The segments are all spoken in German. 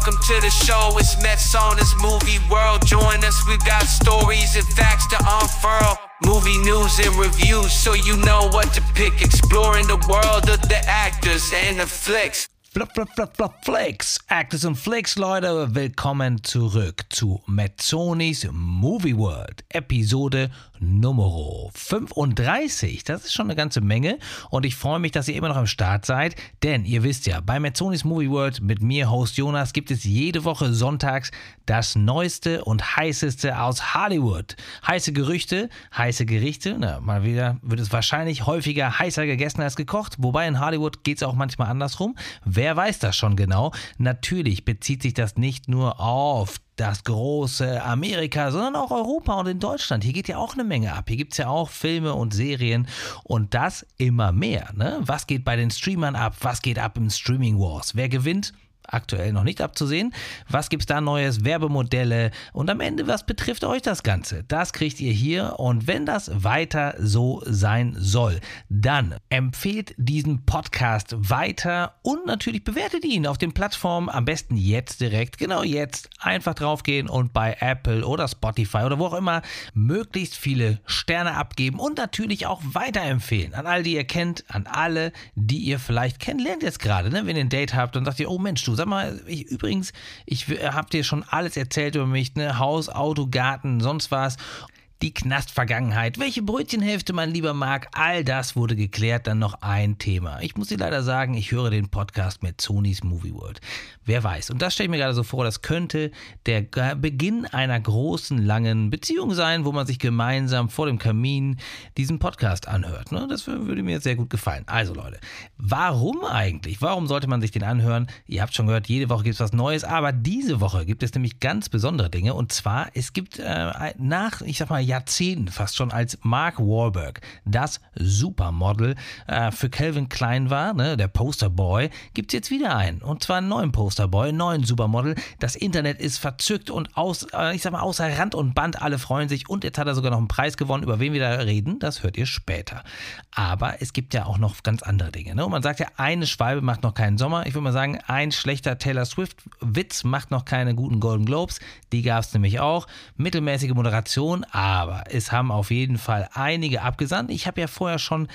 Welcome to the show, it's Mets on this movie world. Join us, we've got stories and facts to unfurl. Movie news and reviews, so you know what to pick. Exploring the world of the actors and the flicks. Flop, flop, flop, Flicks. Actors und Flicks, Leute, willkommen zurück zu Mazzonis Movie World, Episode Nummer 35. Das ist schon eine ganze Menge und ich freue mich, dass ihr immer noch am Start seid, denn ihr wisst ja, bei Mazzonis Movie World mit mir, Host Jonas, gibt es jede Woche sonntags das Neueste und Heißeste aus Hollywood. Heiße Gerüchte, heiße Gerichte, na, mal wieder wird es wahrscheinlich häufiger heißer gegessen als gekocht, wobei in Hollywood geht es auch manchmal andersrum. Wer weiß das schon genau? Natürlich bezieht sich das nicht nur auf das große Amerika, sondern auch Europa und in Deutschland. Hier geht ja auch eine Menge ab. Hier gibt es ja auch Filme und Serien und das immer mehr. Ne? Was geht bei den Streamern ab? Was geht ab im Streaming Wars? Wer gewinnt? Aktuell noch nicht abzusehen. Was gibt es da Neues? Werbemodelle und am Ende, was betrifft euch das Ganze? Das kriegt ihr hier und wenn das weiter so sein soll, dann empfehlt diesen Podcast weiter und natürlich bewertet ihn auf den Plattformen. Am besten jetzt direkt, genau jetzt, einfach draufgehen und bei Apple oder Spotify oder wo auch immer möglichst viele Sterne abgeben und natürlich auch weiterempfehlen an alle, die ihr kennt, an alle, die ihr vielleicht kennenlernt jetzt gerade, ne? wenn ihr ein Date habt und sagt ihr, oh Mensch, du Sag mal, ich, übrigens, ich habe dir schon alles erzählt über mich, ne? Haus, Auto, Garten, sonst was die Knastvergangenheit, welche Brötchenhälfte man lieber mag, all das wurde geklärt. Dann noch ein Thema. Ich muss dir leider sagen, ich höre den Podcast mit Sonys Movie World. Wer weiß. Und das stelle ich mir gerade so vor, das könnte der Beginn einer großen, langen Beziehung sein, wo man sich gemeinsam vor dem Kamin diesen Podcast anhört. Ne? Das würde mir sehr gut gefallen. Also Leute, warum eigentlich? Warum sollte man sich den anhören? Ihr habt schon gehört, jede Woche gibt es was Neues, aber diese Woche gibt es nämlich ganz besondere Dinge. Und zwar, es gibt äh, nach, ich sag mal, Jahrzehnten fast schon als Mark Wahlberg das Supermodel äh, für Calvin Klein war, ne, der Posterboy, gibt es jetzt wieder einen. Und zwar einen neuen Posterboy, einen neuen Supermodel. Das Internet ist verzückt und aus, äh, ich sag mal, außer Rand und Band. Alle freuen sich und jetzt hat er sogar noch einen Preis gewonnen. Über wen wir da reden, das hört ihr später. Aber es gibt ja auch noch ganz andere Dinge. Ne? Und man sagt ja, eine Schwalbe macht noch keinen Sommer. Ich würde mal sagen, ein schlechter Taylor Swift-Witz macht noch keine guten Golden Globes. Die gab es nämlich auch. Mittelmäßige Moderation, aber aber es haben auf jeden Fall einige abgesandt. Ich habe ja vorher schon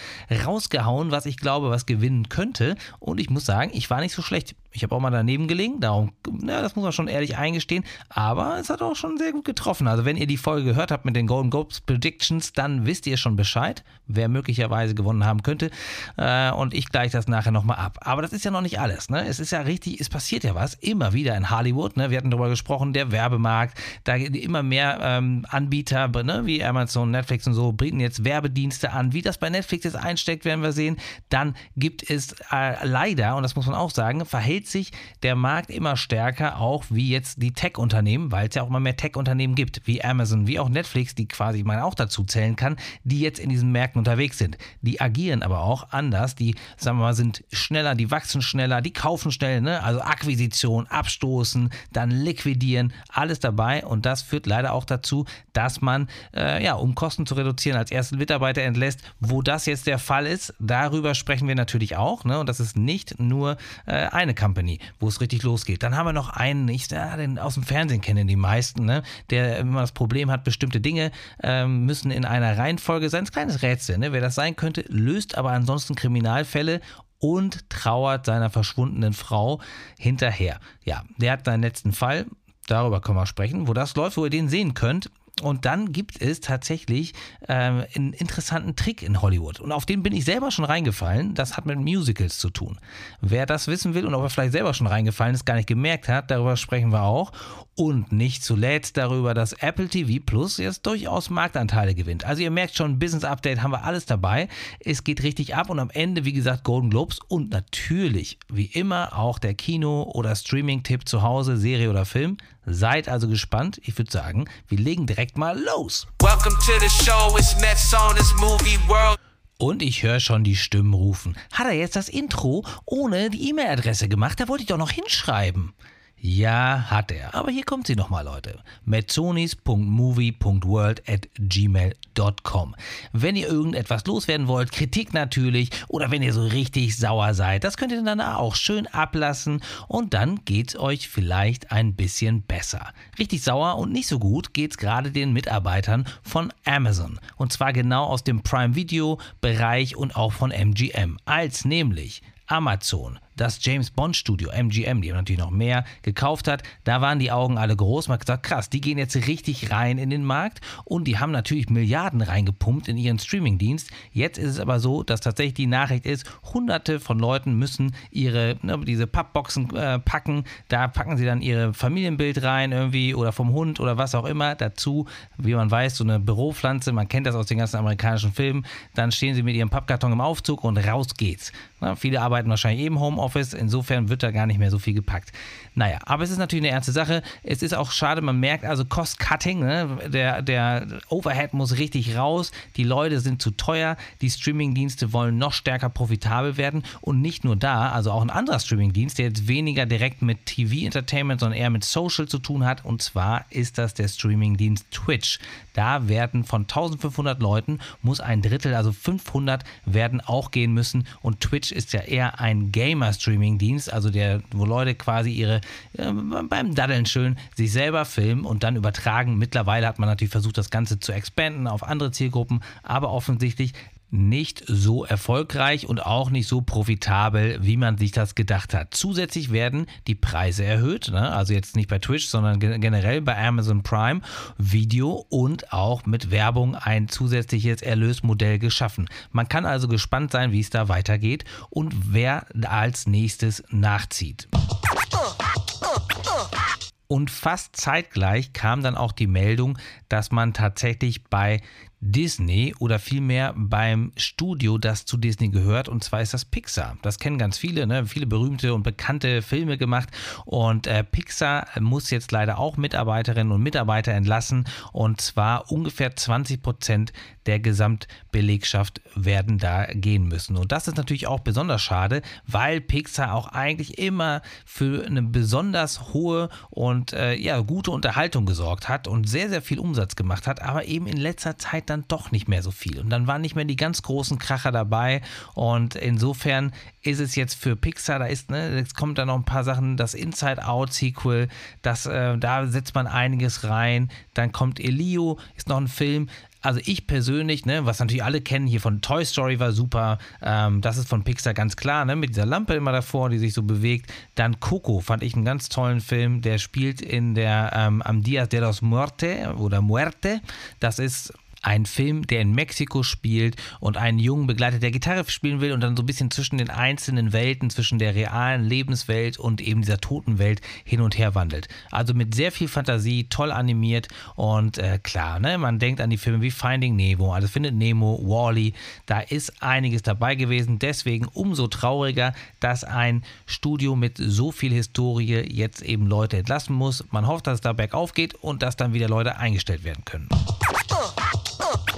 rausgehauen, was ich glaube, was gewinnen könnte. Und ich muss sagen, ich war nicht so schlecht. Ich habe auch mal daneben gelegen, darum, na, das muss man schon ehrlich eingestehen. Aber es hat auch schon sehr gut getroffen. Also, wenn ihr die Folge gehört habt mit den Golden Globes Predictions, dann wisst ihr schon Bescheid, wer möglicherweise gewonnen haben könnte. Äh, und ich gleiche das nachher nochmal ab. Aber das ist ja noch nicht alles. Ne? Es ist ja richtig, es passiert ja was, immer wieder in Hollywood. Ne? Wir hatten darüber gesprochen, der Werbemarkt, da immer mehr ähm, Anbieter, ne? wie Amazon, Netflix und so, bieten jetzt Werbedienste an. Wie das bei Netflix jetzt einsteckt, werden wir sehen. Dann gibt es äh, leider, und das muss man auch sagen, verhält entwickelt sich der Markt immer stärker, auch wie jetzt die Tech-Unternehmen, weil es ja auch immer mehr Tech-Unternehmen gibt, wie Amazon, wie auch Netflix, die quasi man auch dazu zählen kann, die jetzt in diesen Märkten unterwegs sind. Die agieren aber auch anders, die, sagen wir mal, sind schneller, die wachsen schneller, die kaufen schnell, ne? also Akquisition, abstoßen, dann liquidieren, alles dabei und das führt leider auch dazu, dass man, äh, ja, um Kosten zu reduzieren, als ersten Mitarbeiter entlässt. Wo das jetzt der Fall ist, darüber sprechen wir natürlich auch ne? und das ist nicht nur äh, eine Kampagne. Company, wo es richtig losgeht. Dann haben wir noch einen, ich ja, den aus dem Fernsehen kennen die meisten, ne? der immer das Problem hat, bestimmte Dinge ähm, müssen in einer Reihenfolge sein. Ein kleines Rätsel, ne? wer das sein könnte, löst aber ansonsten Kriminalfälle und trauert seiner verschwundenen Frau hinterher. Ja, der hat seinen letzten Fall, darüber können wir sprechen, wo das läuft, wo ihr den sehen könnt. Und dann gibt es tatsächlich ähm, einen interessanten Trick in Hollywood. Und auf den bin ich selber schon reingefallen. Das hat mit Musicals zu tun. Wer das wissen will und ob er vielleicht selber schon reingefallen ist, gar nicht gemerkt hat, darüber sprechen wir auch. Und nicht zuletzt darüber, dass Apple TV Plus jetzt durchaus Marktanteile gewinnt. Also ihr merkt schon, Business Update haben wir alles dabei. Es geht richtig ab und am Ende, wie gesagt, Golden Globes und natürlich, wie immer, auch der Kino- oder Streaming-Tipp zu Hause, Serie oder Film. Seid also gespannt. Ich würde sagen, wir legen direkt mal los. Welcome to the show, it's Metzonis Movie World. Und ich höre schon die Stimmen rufen. Hat er jetzt das Intro ohne die E-Mail-Adresse gemacht? Da wollte ich doch noch hinschreiben. Ja, hat er. Aber hier kommt sie nochmal, Leute. metzonis.movie.world at gmail.com. Wenn ihr irgendetwas loswerden wollt, Kritik natürlich, oder wenn ihr so richtig sauer seid, das könnt ihr dann auch schön ablassen und dann geht's euch vielleicht ein bisschen besser. Richtig sauer und nicht so gut geht's gerade den Mitarbeitern von Amazon. Und zwar genau aus dem Prime Video Bereich und auch von MGM. Als nämlich Amazon das James Bond Studio, MGM, die haben natürlich noch mehr gekauft hat, da waren die Augen alle groß. Man hat gesagt, krass, die gehen jetzt richtig rein in den Markt und die haben natürlich Milliarden reingepumpt in ihren Streamingdienst. Jetzt ist es aber so, dass tatsächlich die Nachricht ist, hunderte von Leuten müssen ihre, ne, diese Pappboxen äh, packen. Da packen sie dann ihre Familienbild rein irgendwie oder vom Hund oder was auch immer dazu. Wie man weiß, so eine Büropflanze, man kennt das aus den ganzen amerikanischen Filmen. Dann stehen sie mit ihrem Pappkarton im Aufzug und raus geht's. Na, viele arbeiten wahrscheinlich eben Homeoffice Homeoffice. Insofern wird da gar nicht mehr so viel gepackt. Naja, aber es ist natürlich eine ernste Sache. Es ist auch schade, man merkt also Cost-Cutting. Ne? Der, der Overhead muss richtig raus. Die Leute sind zu teuer. Die Streaming-Dienste wollen noch stärker profitabel werden. Und nicht nur da, also auch ein anderer Streaming-Dienst, der jetzt weniger direkt mit TV-Entertainment, sondern eher mit Social zu tun hat. Und zwar ist das der Streaming-Dienst Twitch. Da werden von 1500 Leuten, muss ein Drittel, also 500, werden auch gehen müssen. Und Twitch ist ja eher ein Gamer Streaming-Dienst, also der, wo Leute quasi ihre äh, beim Daddeln schön sich selber filmen und dann übertragen. Mittlerweile hat man natürlich versucht, das Ganze zu expanden auf andere Zielgruppen, aber offensichtlich nicht so erfolgreich und auch nicht so profitabel, wie man sich das gedacht hat. Zusätzlich werden die Preise erhöht, ne? also jetzt nicht bei Twitch, sondern generell bei Amazon Prime Video und auch mit Werbung ein zusätzliches Erlösmodell geschaffen. Man kann also gespannt sein, wie es da weitergeht und wer als nächstes nachzieht. Und fast zeitgleich kam dann auch die Meldung, dass man tatsächlich bei Disney oder vielmehr beim Studio, das zu Disney gehört, und zwar ist das Pixar. Das kennen ganz viele, ne? viele berühmte und bekannte Filme gemacht und äh, Pixar muss jetzt leider auch Mitarbeiterinnen und Mitarbeiter entlassen und zwar ungefähr 20 Prozent der Gesamtbelegschaft werden da gehen müssen. Und das ist natürlich auch besonders schade, weil Pixar auch eigentlich immer für eine besonders hohe und äh, ja, gute Unterhaltung gesorgt hat und sehr, sehr viel Umsatz gemacht hat, aber eben in letzter Zeit dann doch nicht mehr so viel. Und dann waren nicht mehr die ganz großen Kracher dabei. Und insofern ist es jetzt für Pixar, da ist, ne, jetzt kommt da noch ein paar Sachen, das Inside-Out-Sequel, das, äh, da setzt man einiges rein. Dann kommt Elio, ist noch ein Film, also ich persönlich, ne, was natürlich alle kennen hier von Toy Story war super, ähm, das ist von Pixar ganz klar, ne, mit dieser Lampe immer davor, die sich so bewegt. Dann Coco fand ich einen ganz tollen Film, der spielt in der ähm, am Dia de los Muerte oder Muerte. Das ist ein Film, der in Mexiko spielt und einen Jungen begleitet, der Gitarre spielen will und dann so ein bisschen zwischen den einzelnen Welten, zwischen der realen Lebenswelt und eben dieser toten Welt hin und her wandelt. Also mit sehr viel Fantasie, toll animiert und äh, klar, ne, man denkt an die Filme wie Finding Nemo, also findet Nemo, Wally, da ist einiges dabei gewesen. Deswegen umso trauriger, dass ein Studio mit so viel Historie jetzt eben Leute entlassen muss. Man hofft, dass es da bergauf geht und dass dann wieder Leute eingestellt werden können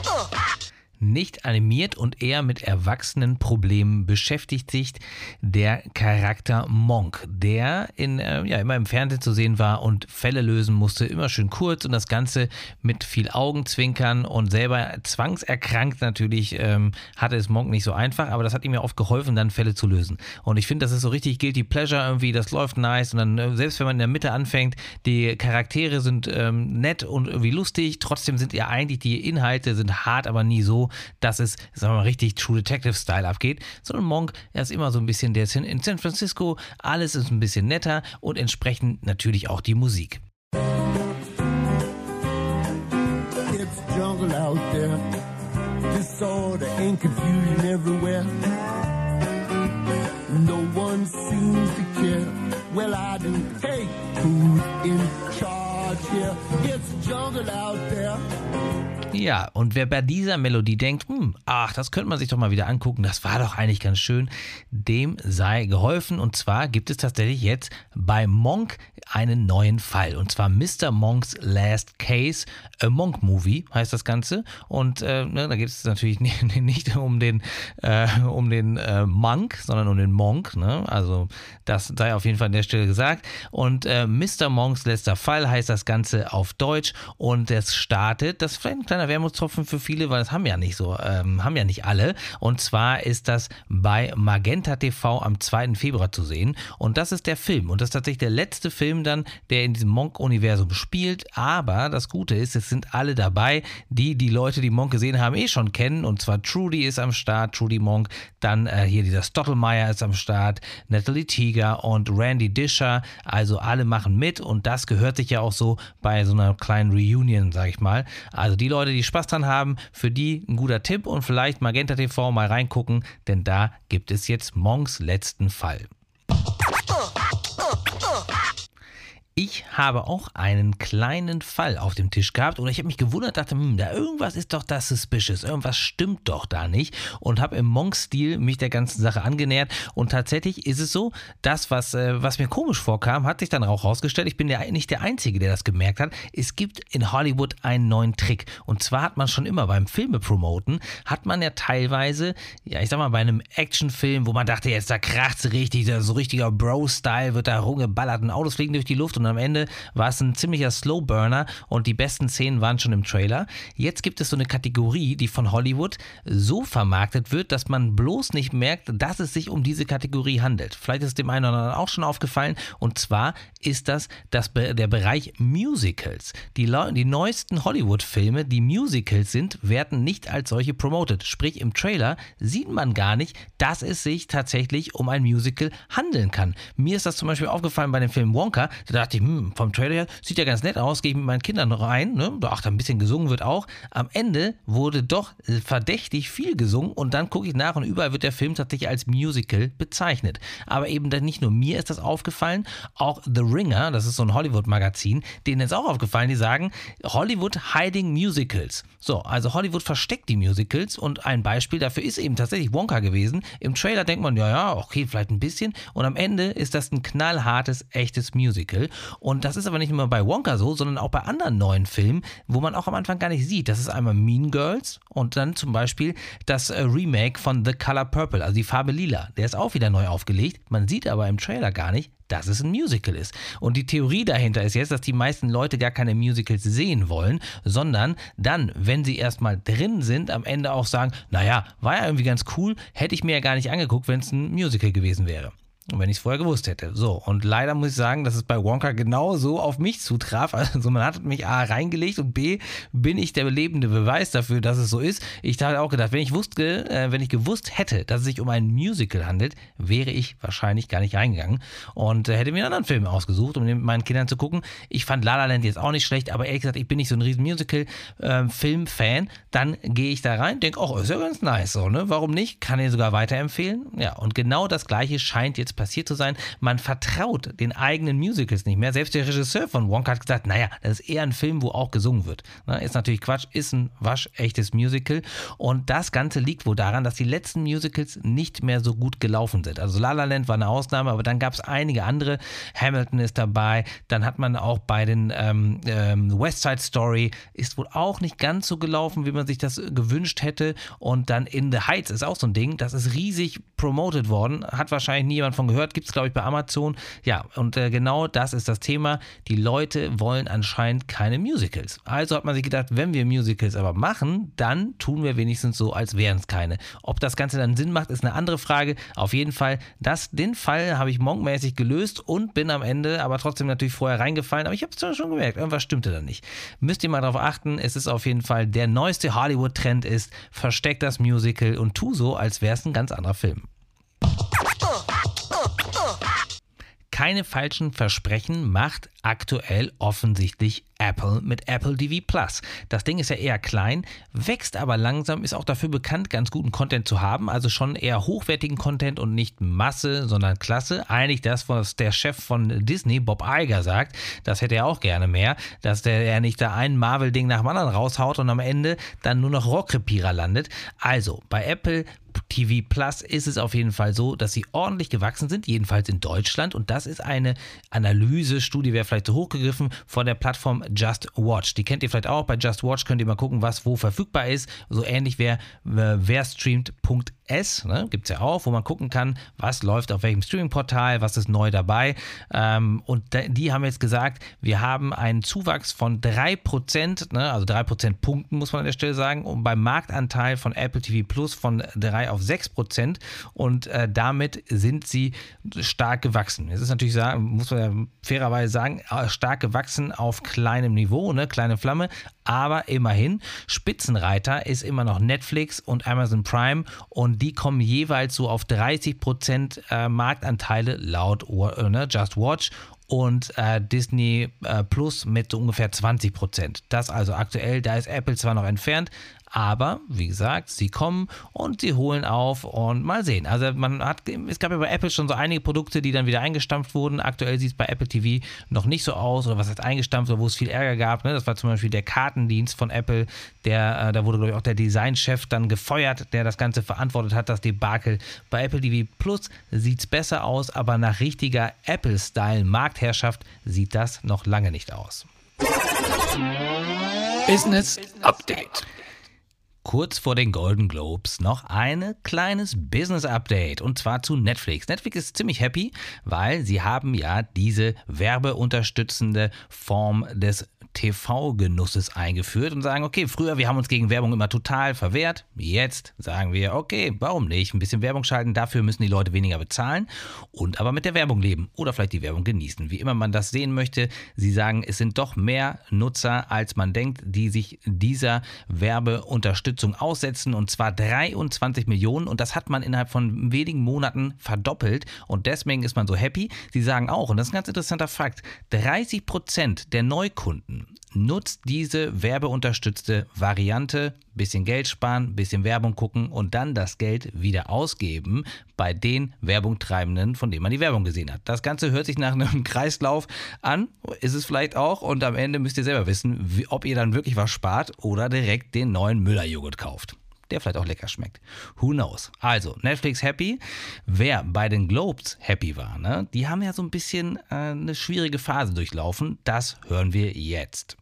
Uh. Nicht animiert und eher mit erwachsenen Problemen beschäftigt sich der Charakter Monk, der in, äh, ja, immer im Fernsehen zu sehen war und Fälle lösen musste, immer schön kurz und das Ganze mit viel Augenzwinkern und selber zwangserkrankt natürlich ähm, hatte es Monk nicht so einfach, aber das hat ihm ja oft geholfen, dann Fälle zu lösen. Und ich finde, das ist so richtig guilty pleasure irgendwie, das läuft nice und dann, äh, selbst wenn man in der Mitte anfängt, die Charaktere sind ähm, nett und irgendwie lustig, trotzdem sind ja eigentlich die Inhalte sind hart, aber nie so, dass es, sagen wir mal, richtig True Detective-Style abgeht, sondern Monk, er ist immer so ein bisschen, der ist in San Francisco, alles ist ein bisschen netter und entsprechend natürlich auch die Musik. It's jungle out there, disorder and confusion everywhere. No one seems to care. Well, I do. Hey, who's in charge here? It's jungle out there. Ja, und wer bei dieser Melodie denkt, hm, ach, das könnte man sich doch mal wieder angucken, das war doch eigentlich ganz schön, dem sei geholfen. Und zwar gibt es tatsächlich jetzt bei Monk einen neuen Fall. Und zwar Mr. Monks Last Case, a Monk Movie heißt das Ganze. Und äh, ne, da geht es natürlich nicht, nicht, um den, äh, um den äh, Monk, sondern um den Monk. Ne? Also das sei auf jeden Fall an der Stelle gesagt. Und äh, Mr. Monks letzter Fall heißt das Ganze auf Deutsch. Und es startet, das ist vielleicht ein kleiner Wermutstropfen für viele, weil das haben ja nicht so, ähm, haben ja nicht alle. Und zwar ist das bei Magenta TV am 2. Februar zu sehen. Und das ist der Film. Und das ist tatsächlich der letzte Film dann, der in diesem Monk-Universum spielt. Aber das Gute ist, es sind alle dabei, die die Leute, die Monk gesehen haben, eh schon kennen. Und zwar Trudy ist am Start, Trudy Monk. Dann äh, hier dieser Stottelmeier ist am Start, Natalie Tiger und Randy Disher. Also alle machen mit. Und das gehört sich ja auch so bei so einer kleinen Reunion, sag ich mal. Also die Leute, die Spaß dran haben, für die ein guter Tipp und vielleicht Magenta TV mal reingucken, denn da gibt es jetzt Monks letzten Fall. Ich habe auch einen kleinen Fall auf dem Tisch gehabt oder ich habe mich gewundert, dachte, hm, da irgendwas ist doch da suspicious, irgendwas stimmt doch da nicht und habe im Monk-Stil mich der ganzen Sache angenähert und tatsächlich ist es so, das, was, äh, was mir komisch vorkam, hat sich dann auch rausgestellt, ich bin der, nicht der Einzige, der das gemerkt hat, es gibt in Hollywood einen neuen Trick und zwar hat man schon immer beim Filme promoten, hat man ja teilweise, ja ich sag mal bei einem Actionfilm, wo man dachte, jetzt da kracht es richtig, so richtiger Bro-Style, wird da rumgeballert und Autos fliegen durch die Luft und am Ende war es ein ziemlicher Slowburner und die besten Szenen waren schon im Trailer. Jetzt gibt es so eine Kategorie, die von Hollywood so vermarktet wird, dass man bloß nicht merkt, dass es sich um diese Kategorie handelt. Vielleicht ist dem einen oder anderen auch schon aufgefallen und zwar ist das, das der Bereich Musicals. Die, die neuesten Hollywood-Filme, die Musicals sind, werden nicht als solche promoted. Sprich, im Trailer sieht man gar nicht, dass es sich tatsächlich um ein Musical handeln kann. Mir ist das zum Beispiel aufgefallen bei dem Film Wonka. Da dachte ich, hm, vom Trailer her sieht ja ganz nett aus, gehe ich mit meinen Kindern rein, ne? ach, da ein bisschen gesungen wird auch. Am Ende wurde doch verdächtig viel gesungen und dann gucke ich nach und überall wird der Film tatsächlich als Musical bezeichnet. Aber eben dann nicht nur mir ist das aufgefallen, auch The Ringer, das ist so ein Hollywood-Magazin, denen ist auch aufgefallen, die sagen, Hollywood hiding Musicals. So, also Hollywood versteckt die Musicals und ein Beispiel dafür ist eben tatsächlich Wonka gewesen. Im Trailer denkt man, ja, ja, okay, vielleicht ein bisschen und am Ende ist das ein knallhartes, echtes Musical. Und das ist aber nicht nur bei Wonka so, sondern auch bei anderen neuen Filmen, wo man auch am Anfang gar nicht sieht. Das ist einmal Mean Girls und dann zum Beispiel das äh, Remake von The Color Purple, also die Farbe Lila. Der ist auch wieder neu aufgelegt. Man sieht aber im Trailer gar nicht, dass es ein Musical ist. Und die Theorie dahinter ist jetzt, dass die meisten Leute gar keine Musicals sehen wollen, sondern dann, wenn sie erstmal drin sind, am Ende auch sagen, naja, war ja irgendwie ganz cool, hätte ich mir ja gar nicht angeguckt, wenn es ein Musical gewesen wäre. Wenn ich es vorher gewusst hätte. So, und leider muss ich sagen, dass es bei Wonka genau so auf mich zutraf. Also man hat mich A reingelegt und B bin ich der lebende Beweis dafür, dass es so ist. Ich habe auch gedacht, wenn ich wusste, äh, wenn ich gewusst hätte, dass es sich um ein Musical handelt, wäre ich wahrscheinlich gar nicht reingegangen und äh, hätte mir einen anderen Film ausgesucht, um den mit meinen Kindern zu gucken. Ich fand La La Land jetzt auch nicht schlecht, aber ehrlich gesagt, ich bin nicht so ein riesen Musical-Film-Fan. Ähm, Dann gehe ich da rein, denke, oh, ist ja ganz nice, so, ne? Warum nicht? Kann ihn sogar weiterempfehlen. Ja, und genau das Gleiche scheint jetzt passiert zu sein. Man vertraut den eigenen Musicals nicht mehr. Selbst der Regisseur von Wonka hat gesagt, naja, das ist eher ein Film, wo auch gesungen wird. Na, ist natürlich Quatsch, ist ein waschechtes Musical. Und das Ganze liegt wohl daran, dass die letzten Musicals nicht mehr so gut gelaufen sind. Also La La Land war eine Ausnahme, aber dann gab es einige andere. Hamilton ist dabei. Dann hat man auch bei den ähm, ähm, West Side Story ist wohl auch nicht ganz so gelaufen, wie man sich das gewünscht hätte. Und dann In the Heights ist auch so ein Ding. Das ist riesig promoted worden. Hat wahrscheinlich niemand von gehört, gibt es glaube ich bei Amazon. Ja, und äh, genau das ist das Thema. Die Leute wollen anscheinend keine Musicals. Also hat man sich gedacht, wenn wir Musicals aber machen, dann tun wir wenigstens so, als wären es keine. Ob das Ganze dann Sinn macht, ist eine andere Frage. Auf jeden Fall, das, den Fall habe ich monkmäßig gelöst und bin am Ende aber trotzdem natürlich vorher reingefallen. Aber ich habe es schon gemerkt, irgendwas stimmte da nicht. Müsst ihr mal darauf achten, es ist auf jeden Fall der neueste Hollywood-Trend ist, versteck das Musical und tu so, als wäre es ein ganz anderer Film. Keine falschen Versprechen macht aktuell offensichtlich Apple mit Apple TV Plus. Das Ding ist ja eher klein, wächst aber langsam, ist auch dafür bekannt, ganz guten Content zu haben, also schon eher hochwertigen Content und nicht Masse, sondern Klasse. Eigentlich das, was der Chef von Disney, Bob Iger, sagt, das hätte er auch gerne mehr, dass der ja nicht da ein Marvel-Ding nach dem anderen raushaut und am Ende dann nur noch Rockrepierer landet. Also bei Apple TV Plus ist es auf jeden Fall so, dass sie ordentlich gewachsen sind, jedenfalls in Deutschland. Und das ist eine Analysestudie, wäre vielleicht zu hochgegriffen, von der Plattform Just Watch. Die kennt ihr vielleicht auch. Bei Just Watch könnt ihr mal gucken, was wo verfügbar ist. So ähnlich wie wer streamt.de S, ne, gibt es ja auch, wo man gucken kann, was läuft auf welchem Streaming-Portal, was ist neu dabei. Ähm, und die haben jetzt gesagt, wir haben einen Zuwachs von 3%, ne, also 3% Punkten, muss man an der Stelle sagen, und beim Marktanteil von Apple TV Plus von 3 auf 6%. Und äh, damit sind sie stark gewachsen. Es ist natürlich, muss man ja fairerweise sagen, äh, stark gewachsen auf kleinem Niveau, ne, kleine Flamme, aber immerhin, Spitzenreiter ist immer noch Netflix und Amazon Prime und die kommen jeweils so auf 30% äh, Marktanteile laut äh, ne, Just Watch und äh, Disney äh, Plus mit so ungefähr 20% Das also aktuell, da ist Apple zwar noch entfernt, aber wie gesagt, sie kommen und sie holen auf und mal sehen. Also man hat, es gab ja bei Apple schon so einige Produkte, die dann wieder eingestampft wurden. Aktuell sieht es bei Apple TV noch nicht so aus oder was heißt eingestampft oder wo es viel Ärger gab. Ne? Das war zum Beispiel der Kartendienst von Apple, der, äh, da wurde glaube ich auch der Designchef dann gefeuert, der das Ganze verantwortet hat, das Debakel. Bei Apple TV Plus sieht es besser aus, aber nach richtiger Apple-Style Marktherrschaft sieht das noch lange nicht aus. Business Update kurz vor den Golden Globes noch ein kleines Business Update und zwar zu Netflix. Netflix ist ziemlich happy, weil sie haben ja diese werbeunterstützende Form des TV-Genusses eingeführt und sagen, okay, früher, wir haben uns gegen Werbung immer total verwehrt. Jetzt sagen wir, okay, warum nicht? Ein bisschen Werbung schalten, dafür müssen die Leute weniger bezahlen und aber mit der Werbung leben oder vielleicht die Werbung genießen. Wie immer man das sehen möchte, sie sagen, es sind doch mehr Nutzer, als man denkt, die sich dieser Werbeunterstützung aussetzen und zwar 23 Millionen und das hat man innerhalb von wenigen Monaten verdoppelt und deswegen ist man so happy. Sie sagen auch, und das ist ein ganz interessanter Fakt, 30 Prozent der Neukunden nutzt diese werbeunterstützte Variante, bisschen Geld sparen, bisschen Werbung gucken und dann das Geld wieder ausgeben bei den Werbungtreibenden, von denen man die Werbung gesehen hat. Das Ganze hört sich nach einem Kreislauf an, ist es vielleicht auch. Und am Ende müsst ihr selber wissen, wie, ob ihr dann wirklich was spart oder direkt den neuen Müller-Joghurt kauft der vielleicht auch lecker schmeckt. Who knows? Also, Netflix happy. Wer bei den Globes happy war, ne? die haben ja so ein bisschen äh, eine schwierige Phase durchlaufen. Das hören wir jetzt.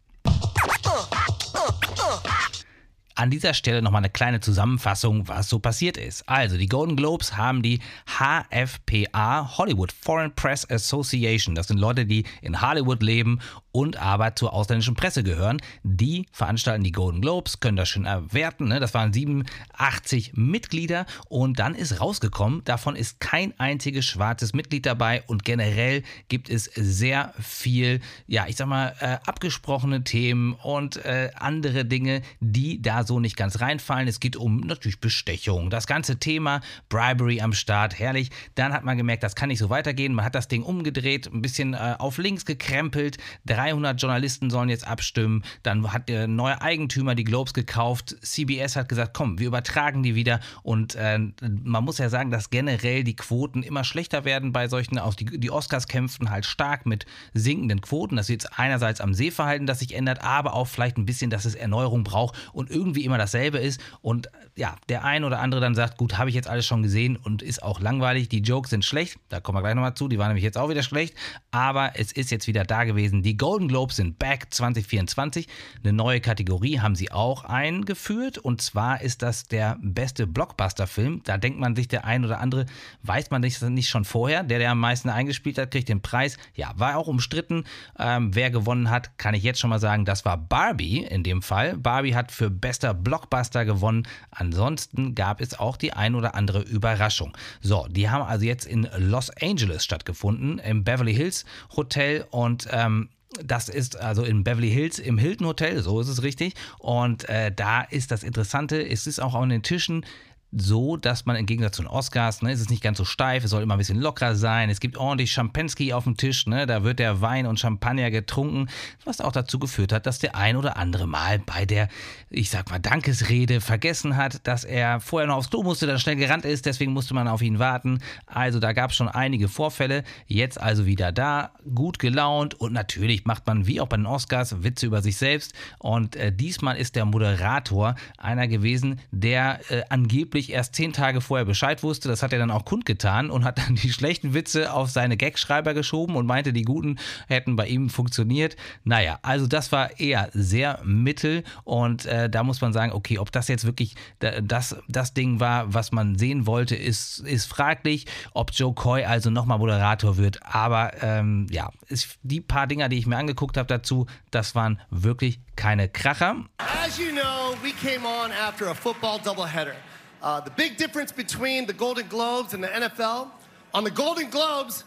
An dieser Stelle nochmal eine kleine Zusammenfassung, was so passiert ist. Also, die Golden Globes haben die HFPA, Hollywood Foreign Press Association. Das sind Leute, die in Hollywood leben und aber zur ausländischen Presse gehören. Die veranstalten die Golden Globes, können das schön erwerten. Ne? Das waren 87 Mitglieder und dann ist rausgekommen, davon ist kein einziges schwarzes Mitglied dabei und generell gibt es sehr viel, ja, ich sag mal, äh, abgesprochene Themen und äh, andere Dinge, die da so nicht ganz reinfallen. Es geht um natürlich Bestechung, das ganze Thema Bribery am Start, herrlich. Dann hat man gemerkt, das kann nicht so weitergehen. Man hat das Ding umgedreht, ein bisschen äh, auf links gekrempelt. Drei 300 Journalisten sollen jetzt abstimmen. Dann hat der neue Eigentümer die Globes gekauft. CBS hat gesagt, komm, wir übertragen die wieder. Und äh, man muss ja sagen, dass generell die Quoten immer schlechter werden bei solchen, auch die, die Oscars kämpfen halt stark mit sinkenden Quoten. Das ist jetzt einerseits am Sehverhalten, das sich ändert, aber auch vielleicht ein bisschen, dass es Erneuerung braucht und irgendwie immer dasselbe ist. Und ja, der ein oder andere dann sagt, gut, habe ich jetzt alles schon gesehen und ist auch langweilig. Die Jokes sind schlecht, da kommen wir gleich nochmal zu, die waren nämlich jetzt auch wieder schlecht, aber es ist jetzt wieder da gewesen. Die Gold Golden Globes sind back 2024. Eine neue Kategorie haben sie auch eingeführt und zwar ist das der beste Blockbuster-Film. Da denkt man sich der ein oder andere, weiß man nicht, nicht schon vorher. Der, der am meisten eingespielt hat, kriegt den Preis. Ja, war auch umstritten. Ähm, wer gewonnen hat, kann ich jetzt schon mal sagen, das war Barbie in dem Fall. Barbie hat für bester Blockbuster gewonnen. Ansonsten gab es auch die ein oder andere Überraschung. So, die haben also jetzt in Los Angeles stattgefunden, im Beverly Hills Hotel und ähm, das ist also in Beverly Hills im Hilton Hotel, so ist es richtig. Und äh, da ist das Interessante, es ist auch an den Tischen so, dass man im Gegensatz zu den Oscars, ne, ist es nicht ganz so steif, es soll immer ein bisschen lockerer sein. Es gibt ordentlich Champensky auf dem Tisch, ne, da wird der Wein und Champagner getrunken, was auch dazu geführt hat, dass der ein oder andere Mal bei der, ich sag mal, Dankesrede vergessen hat, dass er vorher noch aufs Klo musste, dann schnell gerannt ist, deswegen musste man auf ihn warten. Also da gab es schon einige Vorfälle. Jetzt also wieder da, gut gelaunt und natürlich macht man wie auch bei den Oscars Witze über sich selbst. Und äh, diesmal ist der Moderator einer gewesen, der äh, angeblich natürlich erst zehn Tage vorher Bescheid wusste. Das hat er dann auch kundgetan und hat dann die schlechten Witze auf seine Gagschreiber geschoben und meinte, die guten hätten bei ihm funktioniert. Naja, also das war eher sehr mittel und äh, da muss man sagen, okay, ob das jetzt wirklich das, das Ding war, was man sehen wollte, ist, ist fraglich. Ob Joe Coy also nochmal Moderator wird, aber ähm, ja, ist, die paar Dinger, die ich mir angeguckt habe dazu, das waren wirklich keine Kracher. As you know, we came on after a football doubleheader. Uh, the big difference between the Golden Globes and the NFL on the Golden Globes,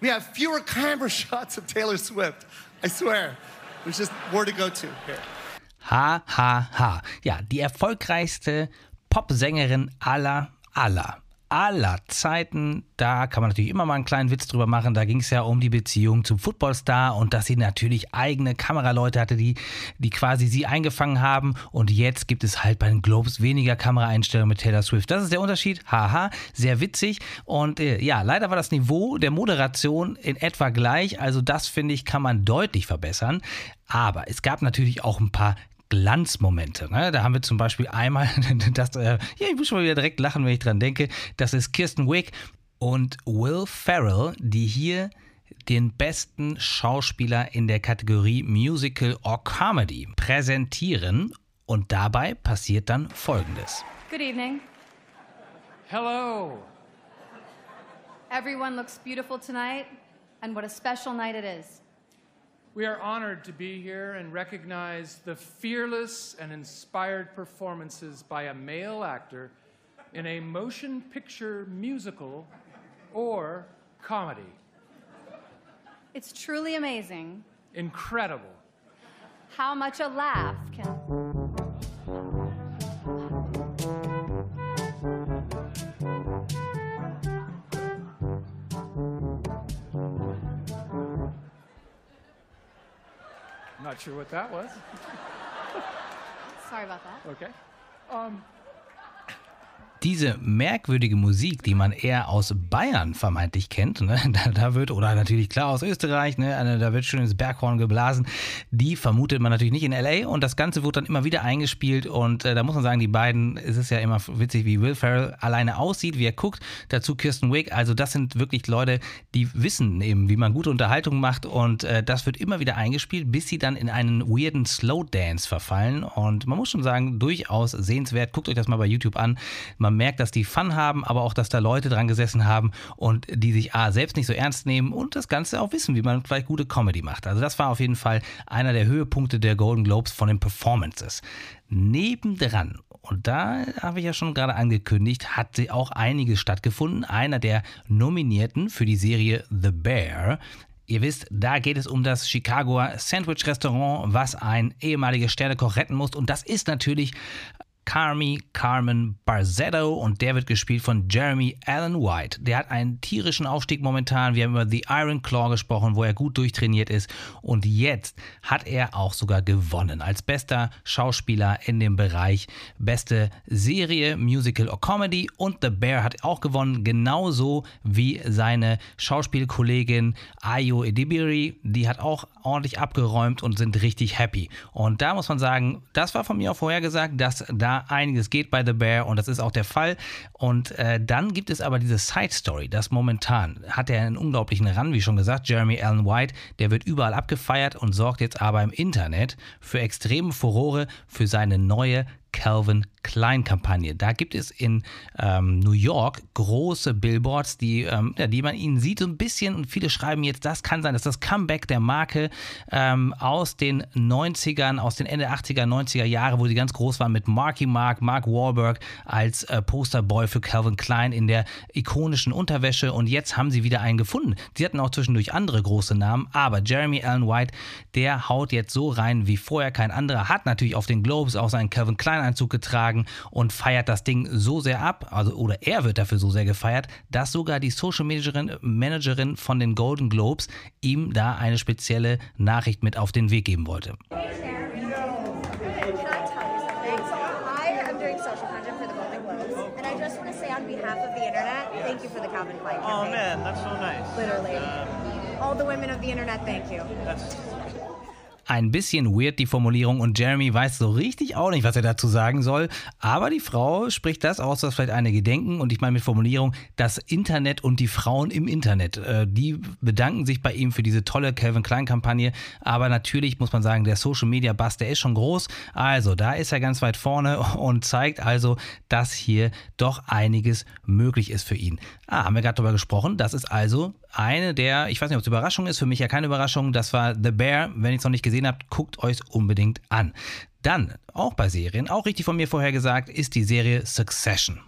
we have fewer camera shots of Taylor Swift. I swear. There's just more to go to here. Ha, ha, ha. Ja, die erfolgreichste Popsängerin aller, aller aller Zeiten. Da kann man natürlich immer mal einen kleinen Witz drüber machen. Da ging es ja um die Beziehung zum Footballstar und dass sie natürlich eigene Kameraleute hatte, die, die quasi sie eingefangen haben. Und jetzt gibt es halt bei den Globes weniger Kameraeinstellungen mit Taylor Swift. Das ist der Unterschied. Haha, sehr witzig. Und äh, ja, leider war das Niveau der Moderation in etwa gleich. Also das finde ich, kann man deutlich verbessern. Aber es gab natürlich auch ein paar Glanzmomente. Ne? Da haben wir zum Beispiel einmal, das, äh, ja, ich muss schon mal wieder direkt lachen, wenn ich dran denke, das ist Kirsten Wick und Will Ferrell, die hier den besten Schauspieler in der Kategorie Musical or Comedy präsentieren. Und dabei passiert dann Folgendes. Good evening. Hello. Everyone looks beautiful tonight, and what a special night it is. We are honored to be here and recognize the fearless and inspired performances by a male actor in a motion picture musical or comedy. It's truly amazing Incredible. how much a laugh can. Not sure what that was. Sorry about that. Okay. Um, diese merkwürdige Musik, die man eher aus Bayern vermeintlich kennt, ne? da, da, wird, oder natürlich klar aus Österreich, ne? da wird schön ins Berghorn geblasen, die vermutet man natürlich nicht in LA und das Ganze wird dann immer wieder eingespielt und äh, da muss man sagen, die beiden, es ist ja immer witzig, wie Will Ferrell alleine aussieht, wie er guckt, dazu Kirsten Wick, also das sind wirklich Leute, die wissen eben, wie man gute Unterhaltung macht und äh, das wird immer wieder eingespielt, bis sie dann in einen weirden Slow Dance verfallen und man muss schon sagen, durchaus sehenswert, guckt euch das mal bei YouTube an, man man merkt, dass die Fun haben, aber auch, dass da Leute dran gesessen haben und die sich A, selbst nicht so ernst nehmen und das Ganze auch wissen, wie man vielleicht gute Comedy macht. Also das war auf jeden Fall einer der Höhepunkte der Golden Globes von den Performances. Nebendran und da habe ich ja schon gerade angekündigt, hat sie auch einiges stattgefunden. Einer der Nominierten für die Serie The Bear. Ihr wisst, da geht es um das Chicagoer Sandwich Restaurant, was ein ehemaliger Sternekoch retten muss. Und das ist natürlich Carmi Carmen Barzetto und der wird gespielt von Jeremy Allen White. Der hat einen tierischen Aufstieg momentan. Wir haben über The Iron Claw gesprochen, wo er gut durchtrainiert ist. Und jetzt hat er auch sogar gewonnen als bester Schauspieler in dem Bereich beste Serie, Musical or Comedy. Und The Bear hat auch gewonnen, genauso wie seine Schauspielkollegin Ayo Edibiri. Die hat auch ordentlich abgeräumt und sind richtig happy. Und da muss man sagen, das war von mir auch vorher gesagt, dass da einiges geht bei The Bear und das ist auch der Fall. Und äh, dann gibt es aber diese Side Story, dass momentan hat er einen unglaublichen Run, wie schon gesagt, Jeremy Allen White, der wird überall abgefeiert und sorgt jetzt aber im Internet für extreme Furore für seine neue Calvin Klein Kampagne. Da gibt es in ähm, New York große Billboards, die, ähm, ja, die man ihnen sieht so ein bisschen und viele schreiben jetzt, das kann sein, dass das Comeback der Marke ähm, aus den 90ern, aus den Ende 80er, 90er Jahre, wo sie ganz groß waren mit Marky Mark, Mark Wahlberg als äh, Posterboy für Calvin Klein in der ikonischen Unterwäsche und jetzt haben sie wieder einen gefunden. Sie hatten auch zwischendurch andere große Namen, aber Jeremy Allen White, der haut jetzt so rein wie vorher kein anderer, hat natürlich auf den Globes auch seinen Calvin Klein Strahlanzug getragen und feiert das Ding so sehr ab, also oder er wird dafür so sehr gefeiert, dass sogar die Social Managerin, Managerin von den Golden Globes ihm da eine spezielle Nachricht mit auf den Weg geben wollte. Oh man, that's so nice. Literally. All the women of the internet, thank you. That's Ein bisschen weird die Formulierung und Jeremy weiß so richtig auch nicht, was er dazu sagen soll. Aber die Frau spricht das aus, was vielleicht einige denken. Und ich meine mit Formulierung, das Internet und die Frauen im Internet. Äh, die bedanken sich bei ihm für diese tolle Calvin Klein-Kampagne. Aber natürlich muss man sagen, der Social Media Bass, der ist schon groß. Also da ist er ganz weit vorne und zeigt also, dass hier doch einiges möglich ist für ihn. Ah, haben wir gerade darüber gesprochen. Das ist also eine der, ich weiß nicht, ob es Überraschung ist, für mich ja keine Überraschung, das war The Bear. Wenn ihr es noch nicht gesehen habt, guckt euch unbedingt an. Dann, auch bei Serien, auch richtig von mir vorher gesagt, ist die Serie Succession.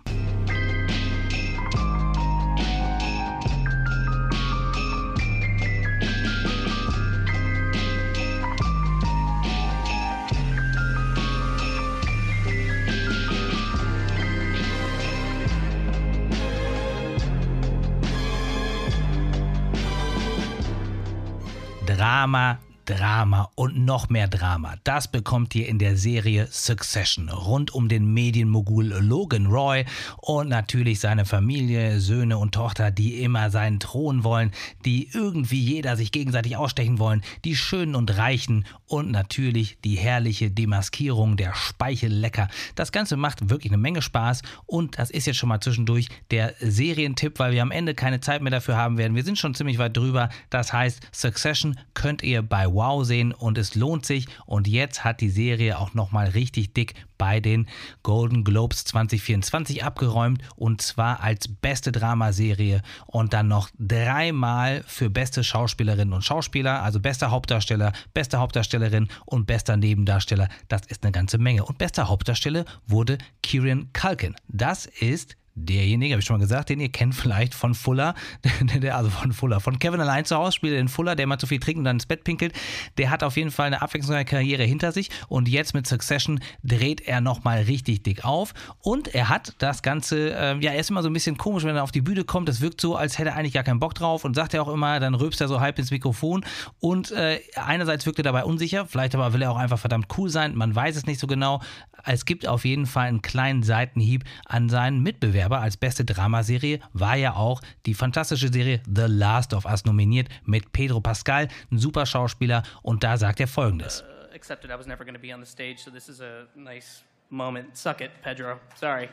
Drama, Drama und noch mehr Drama. Das bekommt ihr in der Serie Succession rund um den Medienmogul Logan Roy und natürlich seine Familie, Söhne und Tochter, die immer seinen Thron wollen, die irgendwie jeder sich gegenseitig ausstechen wollen, die Schönen und Reichen und natürlich die herrliche Demaskierung der Speichellecker. Das Ganze macht wirklich eine Menge Spaß und das ist jetzt schon mal zwischendurch der Serientipp, weil wir am Ende keine Zeit mehr dafür haben werden. Wir sind schon ziemlich weit drüber. Das heißt, Succession könnt ihr bei Wow sehen und es lohnt sich. Und jetzt hat die Serie auch nochmal richtig dick bei den Golden Globes 2024 abgeräumt und zwar als beste Dramaserie und dann noch dreimal für beste Schauspielerinnen und Schauspieler, also bester Hauptdarsteller, beste Hauptdarstellerin und bester Nebendarsteller. Das ist eine ganze Menge. Und bester Hauptdarsteller wurde Kieran Culkin. Das ist derjenige, habe ich schon mal gesagt, den ihr kennt vielleicht von Fuller, also von Fuller, von Kevin allein zu Hause spielt in Fuller, der mal zu viel trinkt und dann ins Bett pinkelt. Der hat auf jeden Fall eine abwechslungsreiche Karriere hinter sich und jetzt mit Succession dreht er nochmal richtig dick auf und er hat das Ganze, äh, ja, er ist immer so ein bisschen komisch, wenn er auf die Bühne kommt. Das wirkt so, als hätte er eigentlich gar keinen Bock drauf und sagt er auch immer, dann rülpst er so halb ins Mikrofon und äh, einerseits wirkt er dabei unsicher, vielleicht aber will er auch einfach verdammt cool sein, man weiß es nicht so genau. Es gibt auf jeden Fall einen kleinen Seitenhieb an seinen Mitbewerber. Als beste Dramaserie war ja auch die fantastische Serie The Last of Us nominiert mit Pedro Pascal, ein super Schauspieler. Und da sagt er folgendes. Uh, accepted I was never going to be on so this is a nice moment. Suck it, Pedro. Sorry.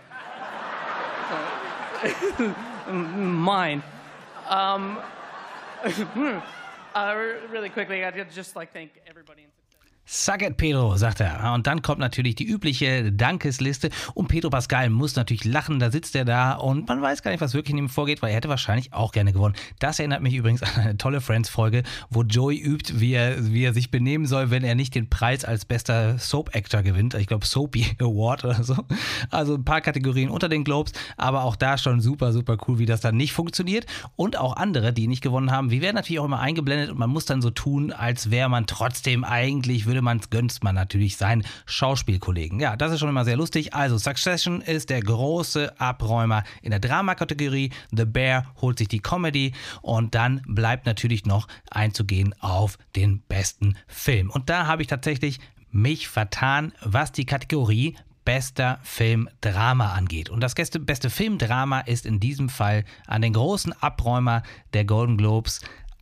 Mine. Um, uh, really quickly, I'd just like thank everybody. Suck it, Pedro, sagt er. Und dann kommt natürlich die übliche Dankesliste. Und Pedro Pascal muss natürlich lachen. Da sitzt er da und man weiß gar nicht, was wirklich in ihm vorgeht, weil er hätte wahrscheinlich auch gerne gewonnen. Das erinnert mich übrigens an eine tolle Friends-Folge, wo Joey übt, wie er, wie er sich benehmen soll, wenn er nicht den Preis als bester Soap-Actor gewinnt. Ich glaube, Soapy Award oder so. Also ein paar Kategorien unter den Globes, aber auch da schon super, super cool, wie das dann nicht funktioniert. Und auch andere, die nicht gewonnen haben, die werden natürlich auch immer eingeblendet und man muss dann so tun, als wäre man trotzdem eigentlich, man, gönnt man natürlich seinen Schauspielkollegen. Ja, das ist schon immer sehr lustig. Also Succession ist der große Abräumer in der Drama-Kategorie. The Bear holt sich die Comedy und dann bleibt natürlich noch einzugehen auf den besten Film. Und da habe ich tatsächlich mich vertan, was die Kategorie bester Film Drama angeht. Und das beste Film Drama ist in diesem Fall an den großen Abräumer der Golden Globes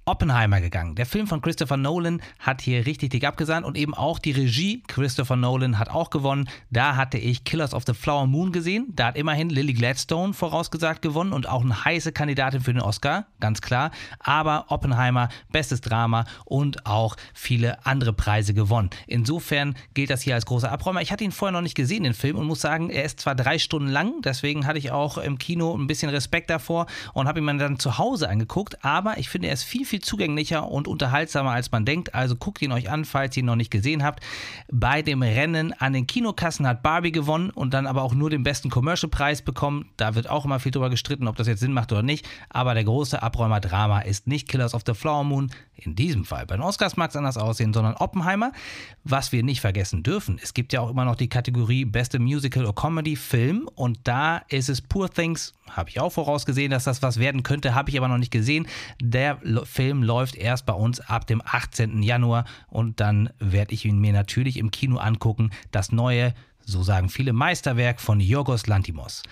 Oppenheimer gegangen. Der Film von Christopher Nolan hat hier richtig dick abgesandt und eben auch die Regie. Christopher Nolan hat auch gewonnen. Da hatte ich Killers of the Flower Moon gesehen. Da hat immerhin Lily Gladstone vorausgesagt gewonnen und auch eine heiße Kandidatin für den Oscar, ganz klar. Aber Oppenheimer, bestes Drama und auch viele andere Preise gewonnen. Insofern gilt das hier als großer Abräumer. Ich hatte ihn vorher noch nicht gesehen, den Film, und muss sagen, er ist zwar drei Stunden lang, deswegen hatte ich auch im Kino ein bisschen Respekt davor und habe ihn mir dann zu Hause angeguckt, aber ich finde, er ist viel, viel viel zugänglicher und unterhaltsamer, als man denkt. Also guckt ihn euch an, falls ihr ihn noch nicht gesehen habt. Bei dem Rennen an den Kinokassen hat Barbie gewonnen und dann aber auch nur den besten Commercial-Preis bekommen. Da wird auch immer viel drüber gestritten, ob das jetzt Sinn macht oder nicht. Aber der große Abräumer-Drama ist nicht Killers of the Flower Moon. In diesem Fall. Bei den Oscars mag es anders aussehen, sondern Oppenheimer. Was wir nicht vergessen dürfen, es gibt ja auch immer noch die Kategorie Beste Musical oder Comedy Film und da ist es Poor Things. Habe ich auch vorausgesehen, dass das was werden könnte, habe ich aber noch nicht gesehen. Der Film läuft erst bei uns ab dem 18. Januar und dann werde ich ihn mir natürlich im Kino angucken. Das neue, so sagen viele, Meisterwerk von Yorgos Lantimos.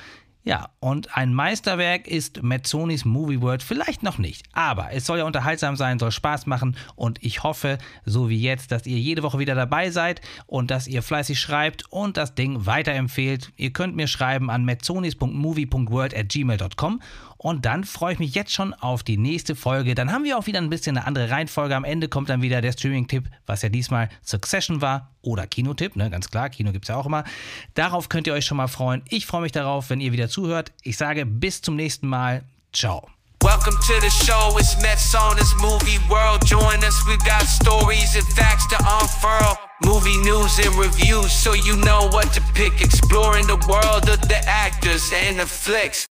Ja, und ein Meisterwerk ist Mazzonis Movie World vielleicht noch nicht. Aber es soll ja unterhaltsam sein, soll Spaß machen und ich hoffe, so wie jetzt, dass ihr jede Woche wieder dabei seid und dass ihr fleißig schreibt und das Ding weiterempfehlt. Ihr könnt mir schreiben an mazzonis.movie.world at gmail.com und dann freue ich mich jetzt schon auf die nächste Folge. Dann haben wir auch wieder ein bisschen eine andere Reihenfolge. Am Ende kommt dann wieder der Streaming-Tipp, was ja diesmal Succession war oder Kinotipp, ne? Ganz klar, Kino gibt es ja auch immer. Darauf könnt ihr euch schon mal freuen. Ich freue mich darauf, wenn ihr wieder zuhört. Ich sage bis zum nächsten Mal. Ciao. Welcome to the show, it's Mets on this movie world. Join us, we've got stories and facts to unfurl. Movie news and reviews, so you know what to pick. Exploring the world of the actors and the flicks.